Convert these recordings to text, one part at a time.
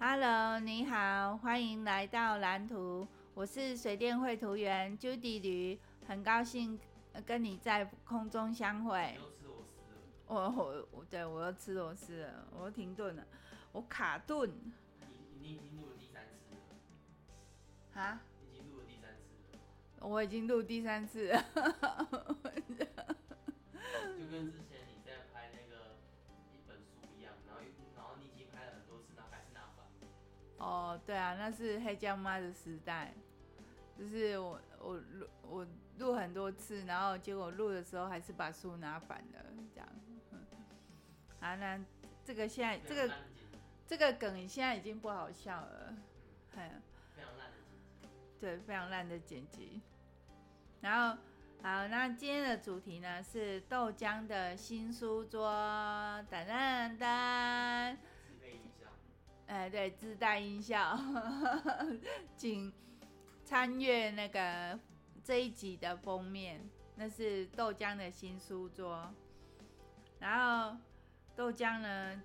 Hello，你好，欢迎来到蓝图。我是水电绘图员 Judy 驴，很高兴跟你在空中相会。我我我，对我又吃螺丝了，我又停顿了，我卡顿。你你已经录了第三次了。哈？已经录了第三次了。我已经录第三次了。就跟之前哦，对啊，那是黑酱妈的时代。就是我我录我录很多次，然后结果录的时候还是把书拿反了，这样。啊，那这个现在这个这个梗现在已经不好笑了，很非常烂的剪辑。对，非常烂的剪辑。然后好，那今天的主题呢是豆浆的新书桌，噔噔噔。哎，对，自带音效，请。参阅那个这一集的封面，那是豆浆的新书桌。然后豆浆呢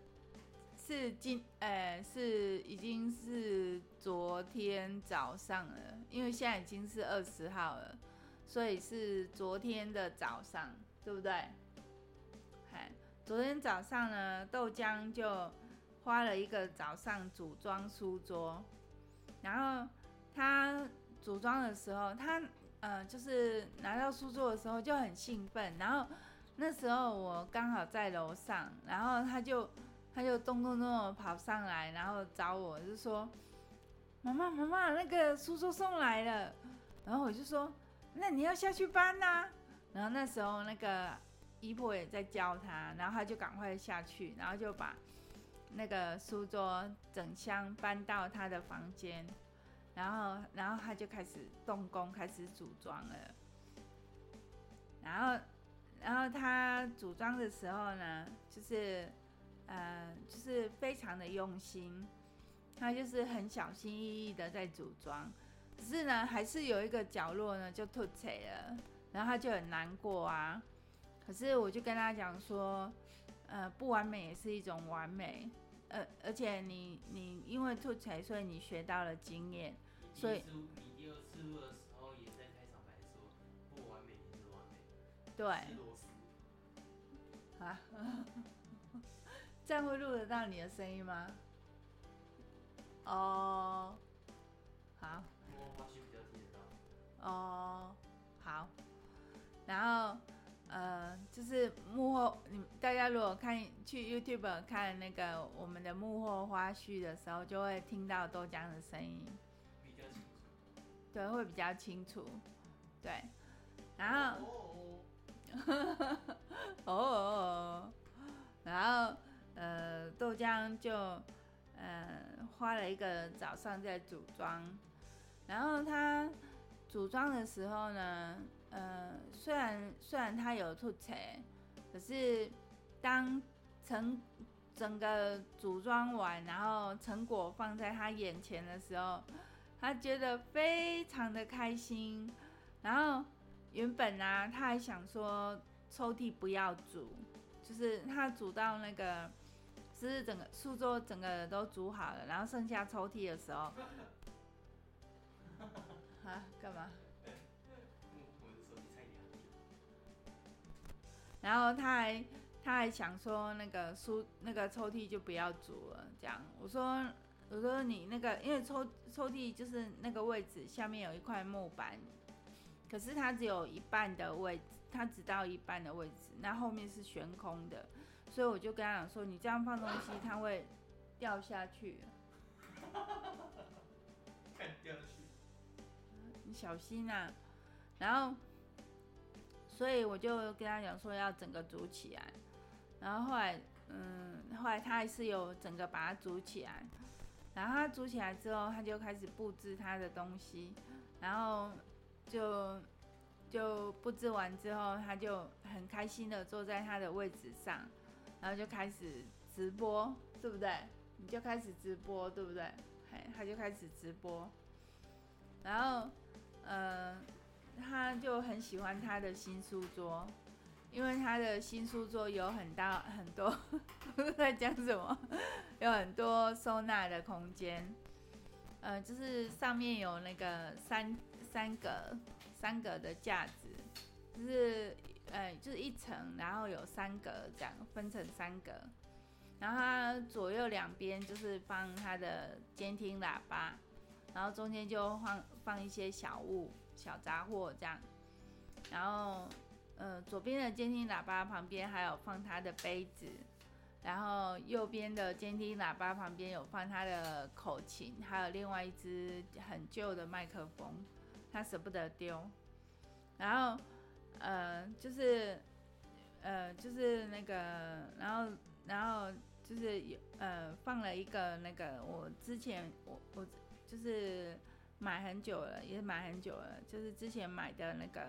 是今呃是已经是昨天早上了，因为现在已经是二十号了，所以是昨天的早上，对不对？嗨，昨天早上呢，豆浆就花了一个早上组装书桌，然后他。组装的时候，他呃，就是拿到书桌的时候就很兴奋。然后那时候我刚好在楼上，然后他就他就咚咚咚跑上来，然后找我，就说：“妈妈，妈妈，那个书桌送来了。”然后我就说：“那你要下去搬呐。”然后那时候那个姨婆也在教他，然后他就赶快下去，然后就把那个书桌整箱搬到他的房间。然后，然后他就开始动工，开始组装了。然后，然后他组装的时候呢，就是，呃，就是非常的用心。他就是很小心翼翼的在组装，可是呢，还是有一个角落呢就凸起了，然后他就很难过啊。可是我就跟他讲说，呃，不完美也是一种完美。呃，而且你你因为凸槌，所以你学到了经验，所以你第二次录的时候也在开场白说不完美也是完美，对，啊，这样会录得到你的声音吗？哦，好，我花絮比较听得到，哦，好，然后。呃，就是幕后，你大家如果看去 YouTube 看那个我们的幕后花絮的时候，就会听到豆浆的声音，比较清楚，对，会比较清楚，对，然后，哦，哦，哦。然后呃，豆浆就呃花了一个早上在组装，然后他组装的时候呢。呃，虽然虽然它有凸槌，可是当成整个组装完，然后成果放在他眼前的时候，他觉得非常的开心。然后原本呢、啊，他还想说抽屉不要组，就是他组到那个，就是整个书桌整个都组好了，然后剩下抽屉的时候，啊，干嘛？然后他还他还想说那个书那个抽屉就不要煮了，这样。我说我说你那个因为抽抽屉就是那个位置下面有一块木板，可是它只有一半的位置，它只到一半的位置，那后面是悬空的，所以我就跟他讲说，你这样放东西它会掉下去，小心啊，然后。所以我就跟他讲说要整个组起来，然后后来，嗯，后来他还是有整个把它组起来，然后他组起来之后，他就开始布置他的东西，然后就就布置完之后，他就很开心的坐在他的位置上，然后就开始直播，对不对？你就开始直播，对不对？嘿，他就开始直播，然后，呃。他就很喜欢他的新书桌，因为他的新书桌有很大很多，在讲什么？有很多收纳的空间，呃，就是上面有那个三三格三格的架子，就是呃就是一层，然后有三格这样分成三格，然后它左右两边就是放他的监听喇叭，然后中间就放放一些小物小杂货这样，然后呃左边的监听喇叭旁边还有放他的杯子。然后右边的监听喇叭旁边有放他的口琴，还有另外一支很旧的麦克风，他舍不得丢。然后，呃，就是，呃，就是那个，然后，然后就是有，呃，放了一个那个，我之前我我就是买很久了，也买很久了，就是之前买的那个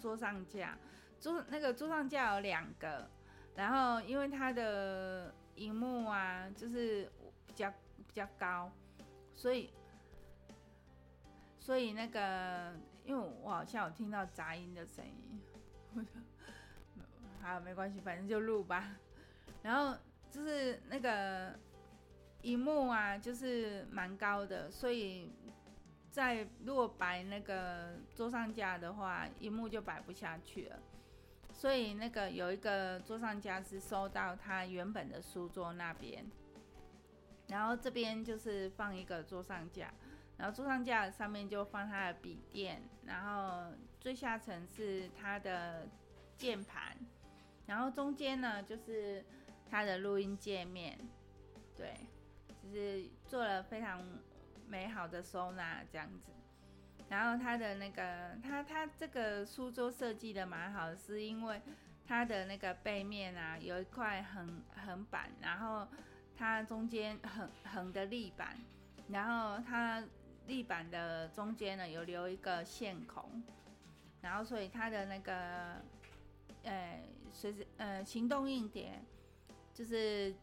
桌上架，桌那个桌上架有两个。然后，因为它的荧幕啊，就是比较比较高，所以，所以那个，因为我好像有听到杂音的声音，好，没关系，反正就录吧。然后就是那个荧幕啊，就是蛮高的，所以在如果摆那个桌上架的话，荧幕就摆不下去了。所以那个有一个桌上架是收到他原本的书桌那边，然后这边就是放一个桌上架，然后桌上架上面就放他的笔电，然后最下层是他的键盘，然后中间呢就是他的录音界面，对，就是做了非常美好的收纳这样子。然后它的那个，它它这个书桌设计的蛮好，是因为它的那个背面啊，有一块横横板，然后它中间横横的立板，然后它立板的中间呢有留一个线孔，然后所以它的那个，呃，随时呃行动硬碟就是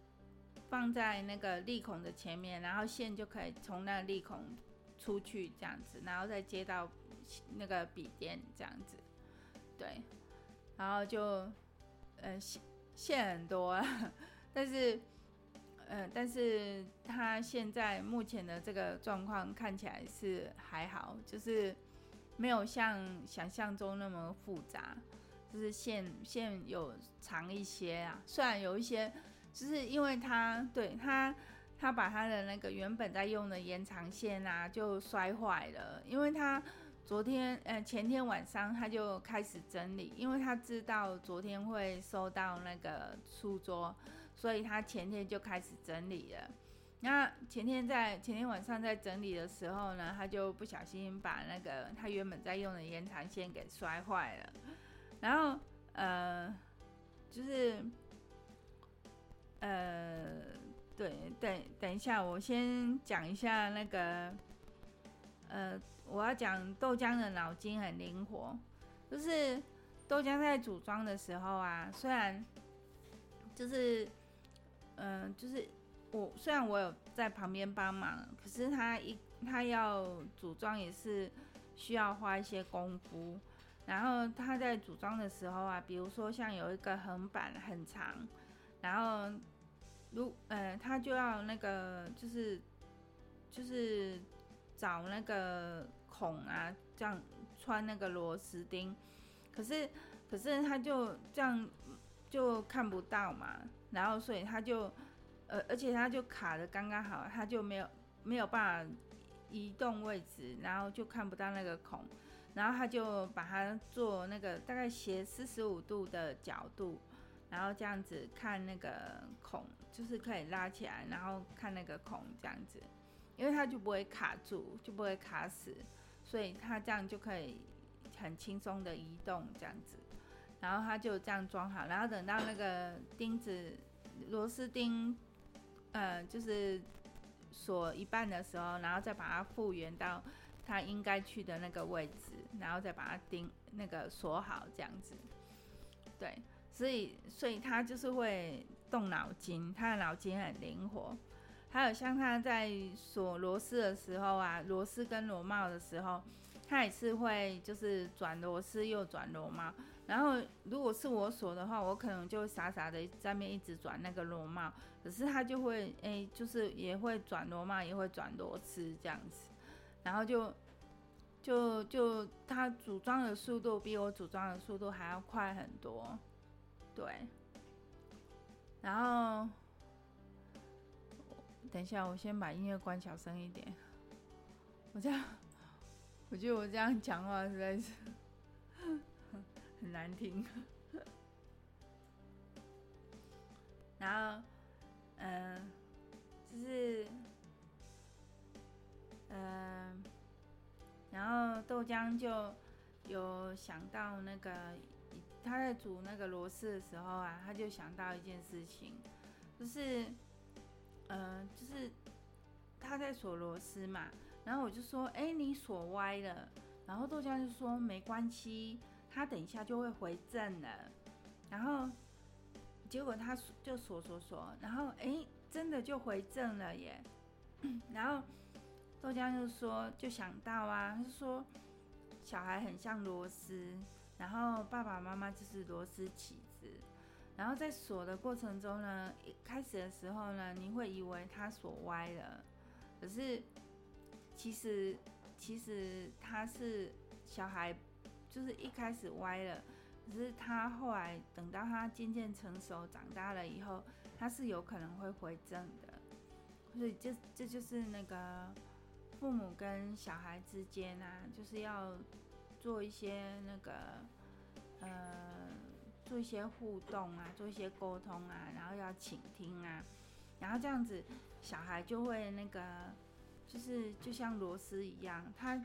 放在那个立孔的前面，然后线就可以从那个立孔。出去这样子，然后再接到那个笔电这样子，对，然后就呃线线很多啊，但是呃但是他现在目前的这个状况看起来是还好，就是没有像想象中那么复杂，就是线线有长一些啊，虽然有一些，就是因为他对他。他把他的那个原本在用的延长线啊，就摔坏了。因为他昨天呃前天晚上他就开始整理，因为他知道昨天会收到那个书桌，所以他前天就开始整理了。那前天在前天晚上在整理的时候呢，他就不小心把那个他原本在用的延长线给摔坏了。然后呃就是呃。对，等等一下，我先讲一下那个，呃，我要讲豆浆的脑筋很灵活，就是豆浆在组装的时候啊，虽然就是，嗯、就是我虽然我有在旁边帮忙，可是他一他要组装也是需要花一些功夫，然后他在组装的时候啊，比如说像有一个横板很长，然后。如呃，他就要那个，就是就是找那个孔啊，这样穿那个螺丝钉，可是可是他就这样就看不到嘛，然后所以他就呃，而且他就卡的刚刚好，他就没有没有办法移动位置，然后就看不到那个孔，然后他就把它做那个大概斜四十五度的角度。然后这样子看那个孔，就是可以拉起来，然后看那个孔这样子，因为它就不会卡住，就不会卡死，所以它这样就可以很轻松的移动这样子。然后它就这样装好，然后等到那个钉子螺丝钉，呃，就是锁一半的时候，然后再把它复原到它应该去的那个位置，然后再把它钉那个锁好这样子，对。所以，所以他就是会动脑筋，他的脑筋很灵活。还有像他在锁螺丝的时候啊，螺丝跟螺帽的时候，他也是会就是转螺丝又转螺帽，然后如果是我锁的话，我可能就傻傻的在那边一直转那个螺帽，可是他就会哎，就是也会转螺帽，也会转螺丝这样子，然后就就就他组装的速度比我组装的速度还要快很多，对。然后等一下，我先把音乐关小声一点，我这样。我觉得我这样讲话实在是很难听。然后，嗯、呃，就是，嗯、然后豆浆就有想到那个他在煮那个螺丝的时候啊，他就想到一件事情，就是，嗯、就是他在锁螺丝嘛。然后我就说，哎，你锁歪了。然后豆浆就说没关系，他等一下就会回正了。然后结果他就锁锁锁，然后哎，真的就回正了耶。然后豆浆就说，就想到啊，他就说小孩很像螺丝，然后爸爸妈妈就是螺丝起子。然后在锁的过程中呢，一开始的时候呢，你会以为他锁歪了，可是。其实，其实他是小孩，就是一开始歪了，可是他后来等到他渐渐成熟长大了以后，他是有可能会回正的。所以这这就是那个父母跟小孩之间啊，就是要做一些那个呃，做一些互动啊，做一些沟通啊，然后要倾听啊，然后这样子小孩就会那个。就是就像螺丝一样，它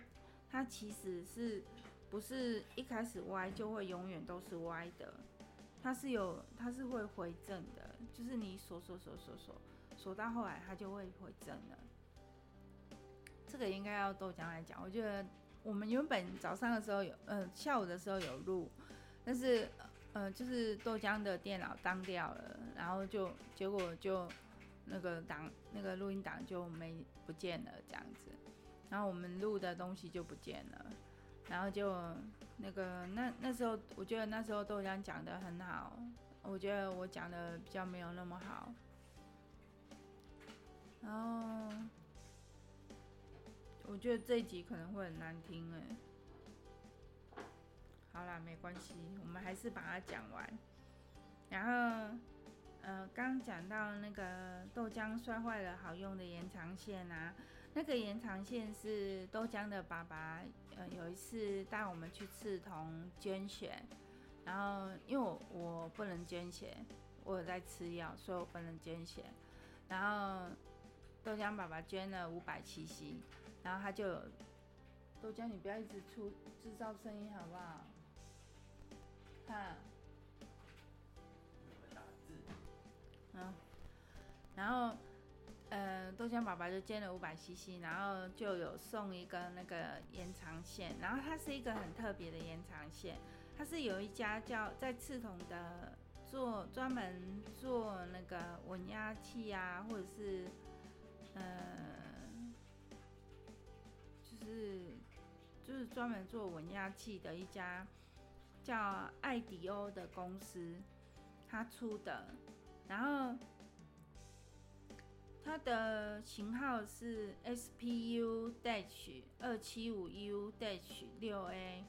它其实是不是一开始歪就会永远都是歪的，它是有它是会回正的，就是你锁锁锁锁锁锁到后来它就会回正了。这个应该要豆浆来讲，我觉得我们原本早上的时候有，呃下午的时候有录，但是呃就是豆浆的电脑当掉了，然后就结果就。那个档，那个录音档就没不见了，这样子，然后我们录的东西就不见了，然后就那个那那时候，我觉得那时候豆浆讲得很好，我觉得我讲的比较没有那么好，然后我觉得这一集可能会很难听哎，好啦，没关系，我们还是把它讲完，然后。呃，刚讲到那个豆浆摔坏了好用的延长线啊，那个延长线是豆浆的爸爸，呃，有一次带我们去刺桐捐血，然后因为我我不能捐血，我在吃药，所以我不能捐血，然后豆浆爸爸捐了五百 CC，然后他就有豆浆，你不要一直出制造声音好不好？看。嗯，然后，呃，豆浆爸爸就捐了五百 CC，然后就有送一个那个延长线，然后它是一个很特别的延长线，它是有一家叫在刺桐的做专门做那个稳压器啊，或者是，呃，是就是专门做稳压器的一家叫爱迪欧的公司，他出的。然后它的型号是 SPU dash 二七五 U dash 六 A，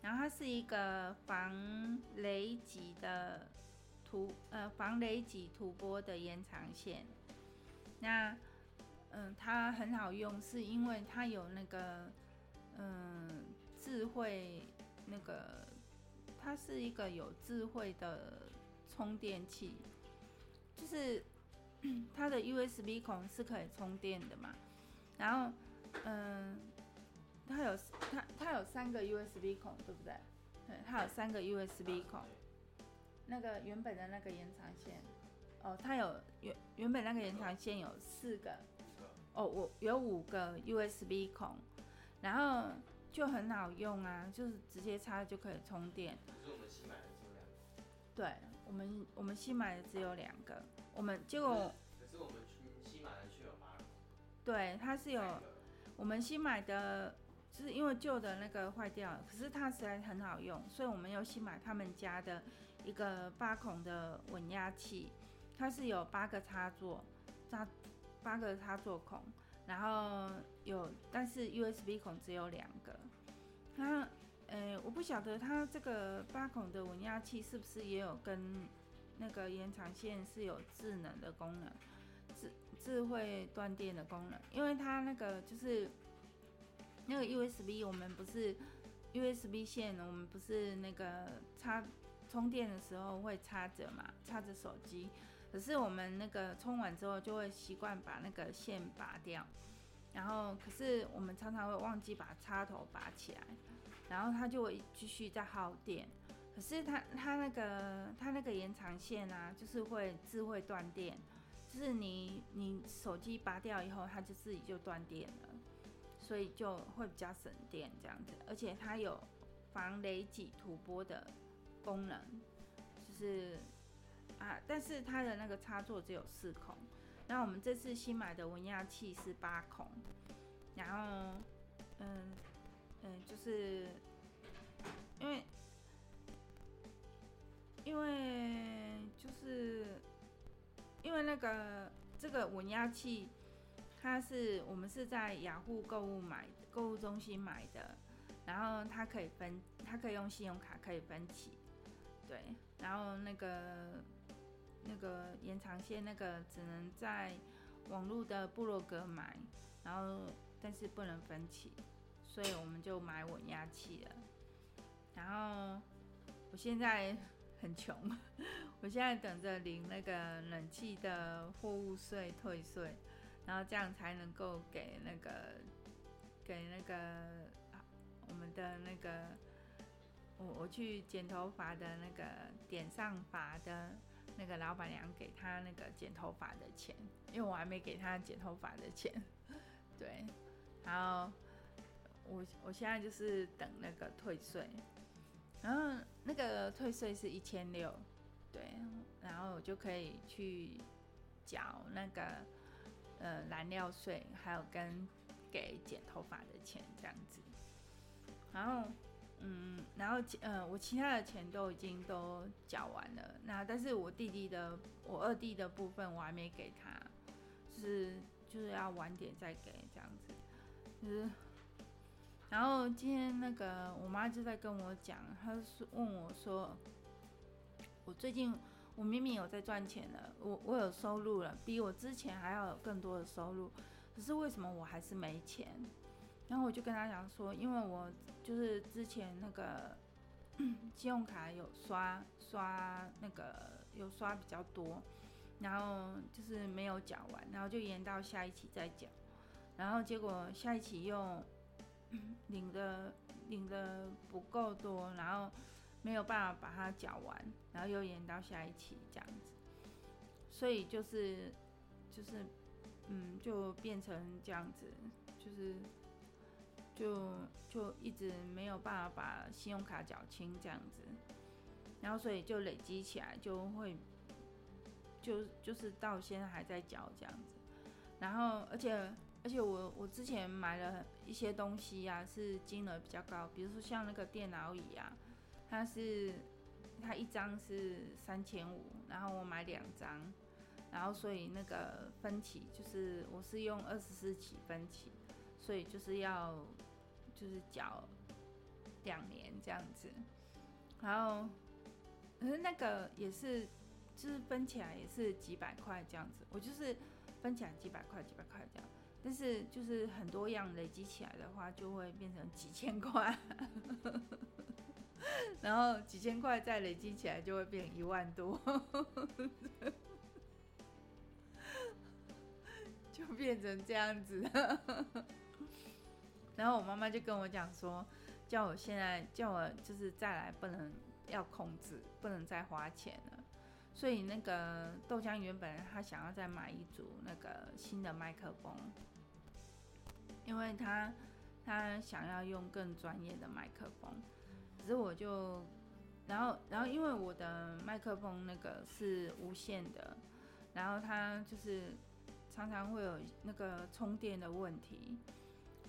然后它是一个防雷击的图呃防雷击涂玻的延长线。那嗯，它很好用，是因为它有那个嗯智慧那个，它是一个有智慧的充电器。就是 它的 USB 孔是可以充电的嘛，然后嗯，它有它它有三个 USB 孔，对不对？对，它有三个 USB 孔。那个原本的那个延长线，哦，它有原原本那个延长线有四个，哦，我有五个 USB 孔，然后就很好用啊，就是直接插就可以充电。对。我们我们新买的只有两个，我们结果可是我们新买的却有八个。对，它是有我们新买的就是因为旧的那个坏掉了，可是它实在很好用，所以我们又新买他们家的一个八孔的稳压器，它是有八个插座，插八个插座孔，然后有，但是 USB 孔只有两个。它，呃，我不晓得它这个八孔的稳压器是不是也有跟那个延长线是有智能的功能，智智慧断电的功能，因为它那个就是。那个 USB 我们不是 USB 线，我们不是那个插充电的时候会插着嘛，插着手机。可是我们那个充完之后就会习惯把那个线拔掉，然后可是我们常常会忘记把插头拔起来，然后它就会继续在耗电。可是它它那个它那个延长线啊，就是会智慧断电，就是你你手机拔掉以后，它就自己就断电了。所以就会比较省电这样子，而且它有防雷击吐波的功能，就是啊，但是它的那个插座只有四孔，那我们这次新买的稳压器是八孔，然后嗯嗯，就是因为因为就是因为那个这个稳压器。它是我们是在雅虎购物买，购物中心买的，然后它可以分，它可以用信用卡可以分期，对，然后那个那个延长线那个只能在网络的部落格买，然后但是不能分期，所以我们就买稳压器了。然后我现在很穷，我现在等着领那个冷气的货物税退税。然后这样才能够给那个给那个我们的那个我我去剪头发的那个点上发的那个老板娘给他那个剪头发的钱，因为我还没给他剪头发的钱，对，然后我我现在就是等那个退税，然后那个退税是一千六，对，然后我就可以去缴那个。呃，燃料税还有跟给剪头发的钱这样子，然后嗯，然后呃，我其他的钱都已经都缴完了，那但是我弟弟的，我二弟的部分我还没给他，就是就是要晚点再给这样子，就是，然后今天那个我妈就在跟我讲，她是问我说，我最近。我明明有在赚钱了，我我有收入了，比我之前还要有更多的收入，可是为什么我还是没钱？然后我就跟他讲说，因为我就是之前那个 信用卡有刷刷那个有刷比较多，然后就是没有缴完，然后就延到下一期再缴，然后结果下一期又 领的领的不够多，然后。没有办法把它缴完，然后又延到下一期这样子，所以就是就是嗯，就变成这样子，就是就就一直没有办法把信用卡缴清这样子，然后所以就累积起来就会就就是到现在还在缴这样子，然后而且而且我我之前买了一些东西呀、啊，是金额比较高，比如说像那个电脑椅啊。它是，它一张是三千五，然后我买两张，然后所以那个分期就是我是用二十四期分期，所以就是要就是缴两年这样子，然后可是那个也是就是分起来也是几百块这样子，我就是分起来几百块几百块这样，但是就是很多样累积起来的话就会变成几千块。然后几千块再累积起来就会变一万多，就变成这样子。然后我妈妈就跟我讲说，叫我现在叫我就是再来不能要控制，不能再花钱了。所以那个豆浆原本他想要再买一组那个新的麦克风，因为他他想要用更专业的麦克风。可是我就，然后，然后因为我的麦克风那个是无线的，然后它就是常常会有那个充电的问题，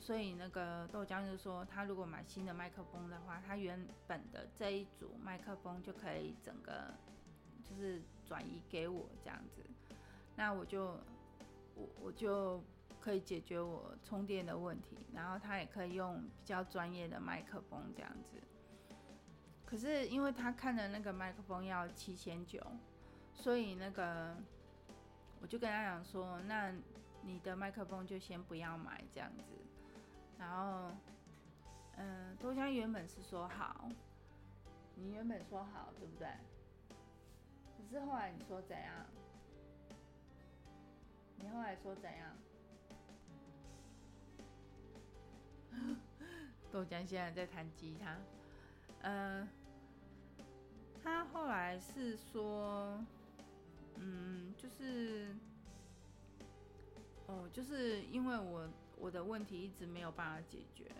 所以那个豆浆就说，他如果买新的麦克风的话，他原本的这一组麦克风就可以整个就是转移给我这样子，那我就我我就可以解决我充电的问题，然后他也可以用比较专业的麦克风这样子。可是因为他看的那个麦克风要七千九，所以那个我就跟他讲说，那你的麦克风就先不要买这样子。然后，嗯、豆浆原本是说好，你原本说好，对不对？可是后来你说怎样？你后来说怎样？豆浆现在在弹吉他，嗯、他后来是说，嗯，就是，哦，就是因为我。我的问题一直没有办法解决，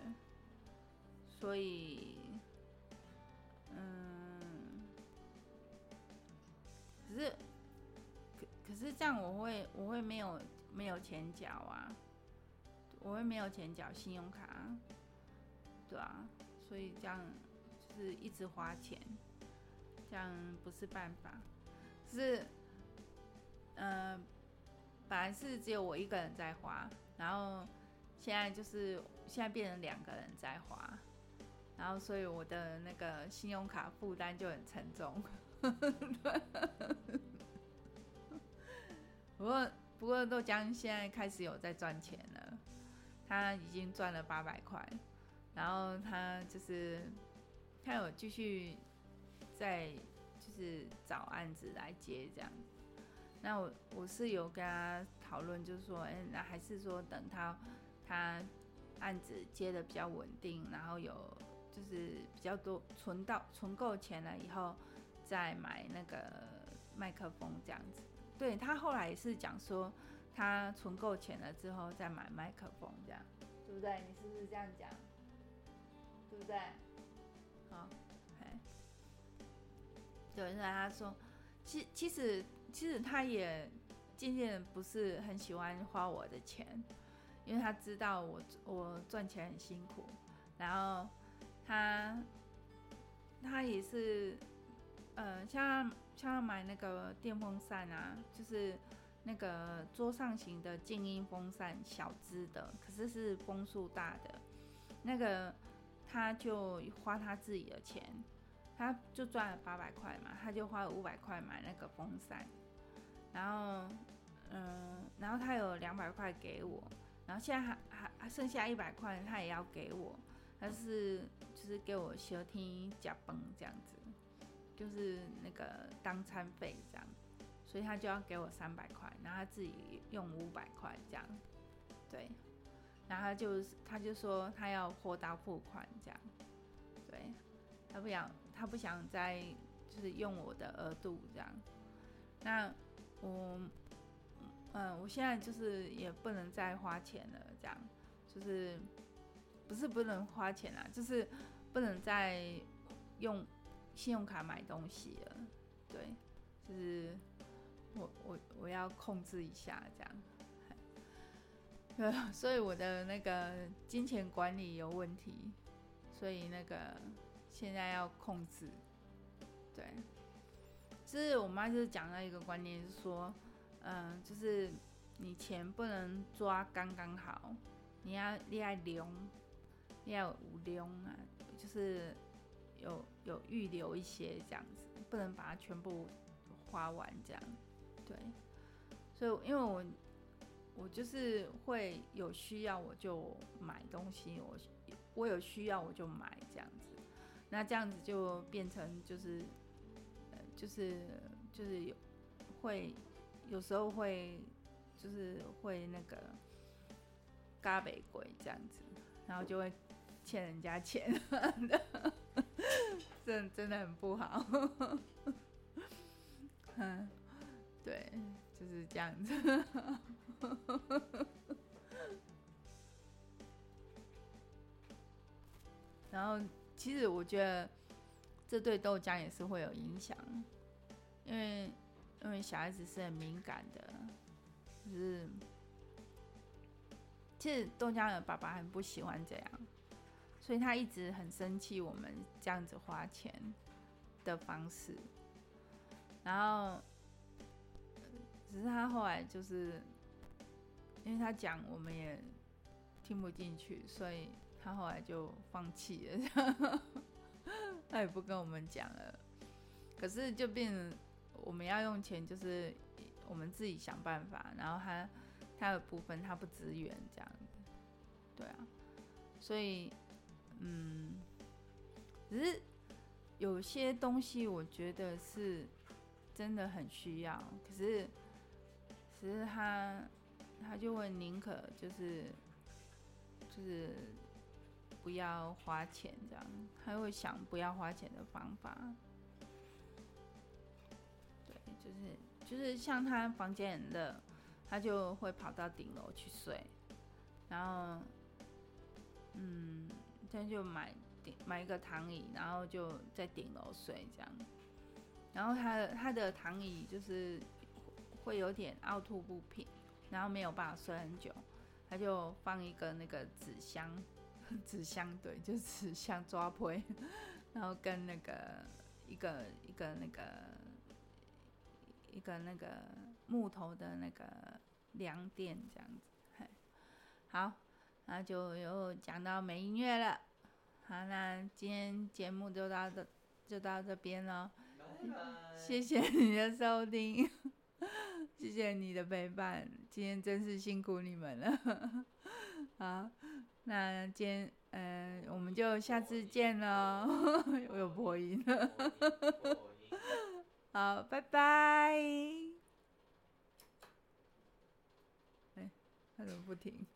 所以，嗯，可是，可可是这样我会我会没有没有钱缴啊，我会没有钱缴信用卡，对啊，所以这样就是一直花钱，这样不是办法，是，嗯，本来是只有我一个人在花，然后。现在就是现在变成两个人在花，然后所以我的那个信用卡负担就很沉重。不过不过豆浆现在开始有在赚钱了，他已经赚了八百块，然后他就是他有继续在就是找案子来接这样。那我我是有跟他讨论，就是说，哎，那还是说等他。他案子接的比较稳定，然后有就是比较多存到存够钱了以后，再买那个麦克风这样子。对，他后来也是讲说，他存够钱了之后再买麦克风这样，对不对？你是不是这样讲？对不对？好，哎，对，那他说，其其实其实他也渐渐不是很喜欢花我的钱。因为他知道我我赚钱很辛苦，然后他他也是，呃，像像买那个电风扇啊，就是那个桌上型的静音风扇，小支的，可是是风速大的，那个他就花他自己的钱，他就赚了八百块嘛，他就花了五百块买那个风扇，然后嗯，然后他有两百块给我。然后现在还还还剩下一百块，他也要给我，他是就是给我小天加崩这样子，就是那个当餐费这样，所以他就要给我三百块，然后他自己用五百块这样，对，然后他就他就说他要货到付款这样，对，他不想他不想再就是用我的额度这样，那我。嗯，我现在就是也不能再花钱了，这样，就是不是不能花钱啦，就是不能再用信用卡买东西了，对，就是我我我要控制一下这样，对，所以我的那个金钱管理有问题，所以那个现在要控制，对，就是我妈就是讲了一个观念，是说。嗯，就是你钱不能抓刚刚好，你要你要留，你要有留啊，就是有有预留一些这样子，不能把它全部花完这样。对，所以因为我我就是会有需要我就买东西，我我有需要我就买这样子，那这样子就变成就是呃就是就是有会。有时候会，就是会那个，嘎北鬼这样子，然后就会欠人家钱，真真的很不好。嗯，对，就是这样子。然后，其实我觉得这对豆浆也是会有影响，因为。因为小孩子是很敏感的，就是其实豆浆的爸爸很不喜欢这样，所以他一直很生气我们这样子花钱的方式。然后，只是他后来就是，因为他讲我们也听不进去，所以他后来就放弃了，他也不跟我们讲了。可是就变成我们要用钱，就是我们自己想办法，然后他他的部分他不支援这样子，对啊，所以嗯，只是有些东西我觉得是真的很需要，可是只是他他就会宁可就是就是不要花钱这样，他会想不要花钱的方法。就是就是像他房间很热，他就会跑到顶楼去睡，然后，嗯，他就买顶买一个躺椅，然后就在顶楼睡这样，然后他他的躺椅就是会有点凹凸不平，然后没有办法睡很久，他就放一个那个纸箱，纸箱对，就是纸箱抓灰，然后跟那个一个一个那个。一个那个木头的那个凉垫这样子，好，那就又讲到没音乐了。好，那今天节目就到这，就到这边了。谢谢你的收听，谢谢你的陪伴，今天真是辛苦你们了。好，那今天，嗯、呃，我们就下次见喽。我有播音。好，拜拜。哎，他怎么不停？